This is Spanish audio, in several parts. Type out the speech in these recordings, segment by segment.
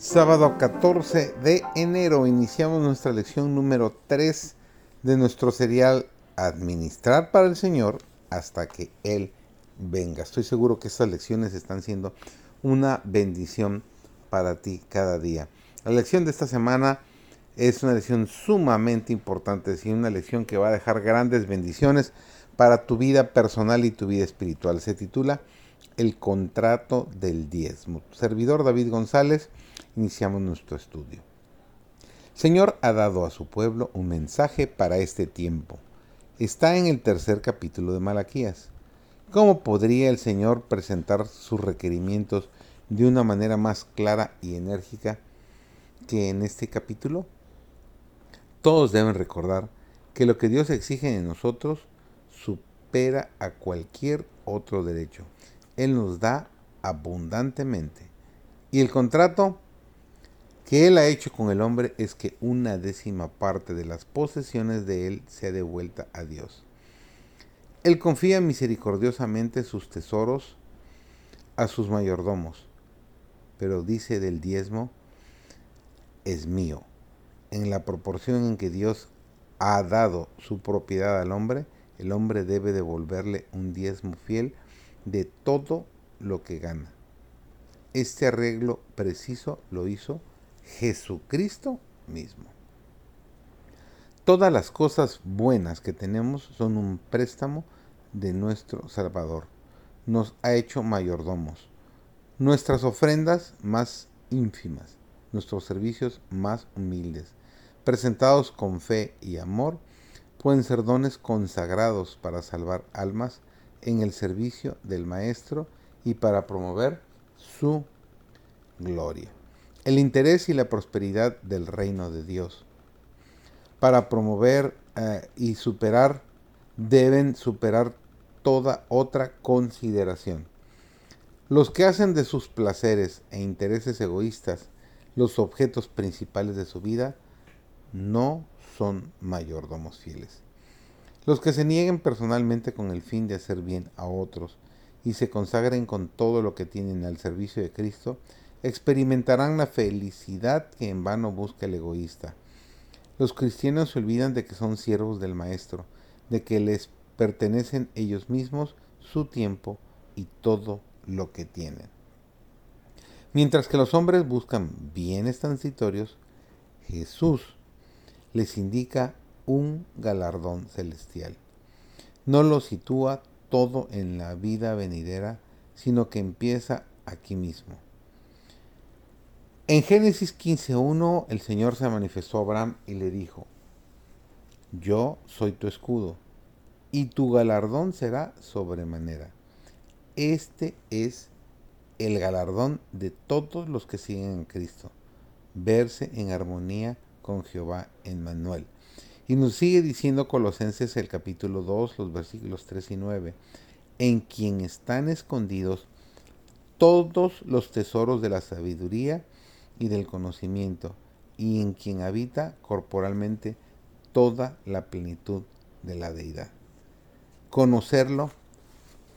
Sábado 14 de enero iniciamos nuestra lección número 3 de nuestro serial Administrar para el Señor hasta que Él venga. Estoy seguro que estas lecciones están siendo una bendición para ti cada día. La lección de esta semana es una lección sumamente importante, es una lección que va a dejar grandes bendiciones para tu vida personal y tu vida espiritual. Se titula El contrato del diezmo. Servidor David González iniciamos nuestro estudio. Señor ha dado a su pueblo un mensaje para este tiempo. Está en el tercer capítulo de Malaquías. ¿Cómo podría el Señor presentar sus requerimientos de una manera más clara y enérgica que en este capítulo? Todos deben recordar que lo que Dios exige de nosotros supera a cualquier otro derecho. Él nos da abundantemente. Y el contrato que él ha hecho con el hombre es que una décima parte de las posesiones de él sea devuelta a Dios. Él confía misericordiosamente sus tesoros a sus mayordomos, pero dice del diezmo, es mío. En la proporción en que Dios ha dado su propiedad al hombre, el hombre debe devolverle un diezmo fiel de todo lo que gana. Este arreglo preciso lo hizo Jesucristo mismo. Todas las cosas buenas que tenemos son un préstamo de nuestro Salvador. Nos ha hecho mayordomos. Nuestras ofrendas más ínfimas, nuestros servicios más humildes, presentados con fe y amor, pueden ser dones consagrados para salvar almas en el servicio del Maestro y para promover su gloria el interés y la prosperidad del reino de Dios. Para promover eh, y superar, deben superar toda otra consideración. Los que hacen de sus placeres e intereses egoístas los objetos principales de su vida no son mayordomos fieles. Los que se nieguen personalmente con el fin de hacer bien a otros y se consagren con todo lo que tienen al servicio de Cristo, experimentarán la felicidad que en vano busca el egoísta. Los cristianos se olvidan de que son siervos del Maestro, de que les pertenecen ellos mismos, su tiempo y todo lo que tienen. Mientras que los hombres buscan bienes transitorios, Jesús les indica un galardón celestial. No lo sitúa todo en la vida venidera, sino que empieza aquí mismo. En Génesis 15.1 el Señor se manifestó a Abraham y le dijo, yo soy tu escudo y tu galardón será sobremanera. Este es el galardón de todos los que siguen en Cristo, verse en armonía con Jehová en Manuel. Y nos sigue diciendo Colosenses el capítulo 2, los versículos 3 y 9, en quien están escondidos todos los tesoros de la sabiduría y del conocimiento, y en quien habita corporalmente toda la plenitud de la deidad. Conocerlo,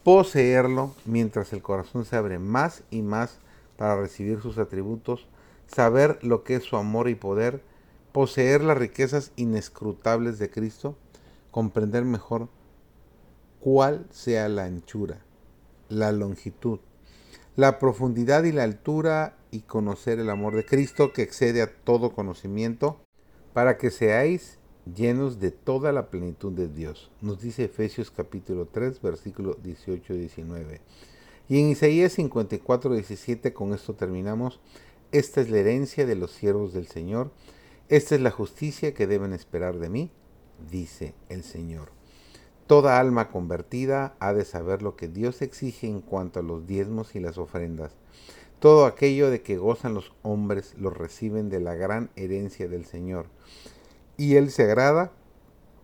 poseerlo, mientras el corazón se abre más y más para recibir sus atributos, saber lo que es su amor y poder, poseer las riquezas inescrutables de Cristo, comprender mejor cuál sea la anchura, la longitud, la profundidad y la altura y conocer el amor de Cristo que excede a todo conocimiento, para que seáis llenos de toda la plenitud de Dios. Nos dice Efesios capítulo 3, versículo 18 y 19. Y en Isaías 54, 17, con esto terminamos, esta es la herencia de los siervos del Señor, esta es la justicia que deben esperar de mí, dice el Señor. Toda alma convertida ha de saber lo que Dios exige en cuanto a los diezmos y las ofrendas todo aquello de que gozan los hombres lo reciben de la gran herencia del Señor. Y Él se agrada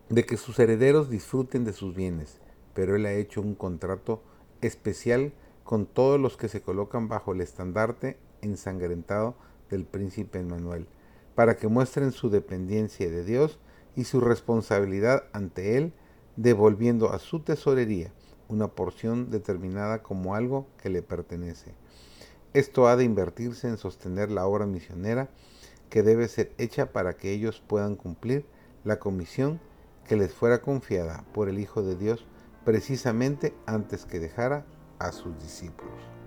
de que sus herederos disfruten de sus bienes, pero Él ha hecho un contrato especial con todos los que se colocan bajo el estandarte ensangrentado del príncipe Emmanuel, para que muestren su dependencia de Dios y su responsabilidad ante Él, devolviendo a su tesorería una porción determinada como algo que le pertenece. Esto ha de invertirse en sostener la obra misionera que debe ser hecha para que ellos puedan cumplir la comisión que les fuera confiada por el Hijo de Dios precisamente antes que dejara a sus discípulos.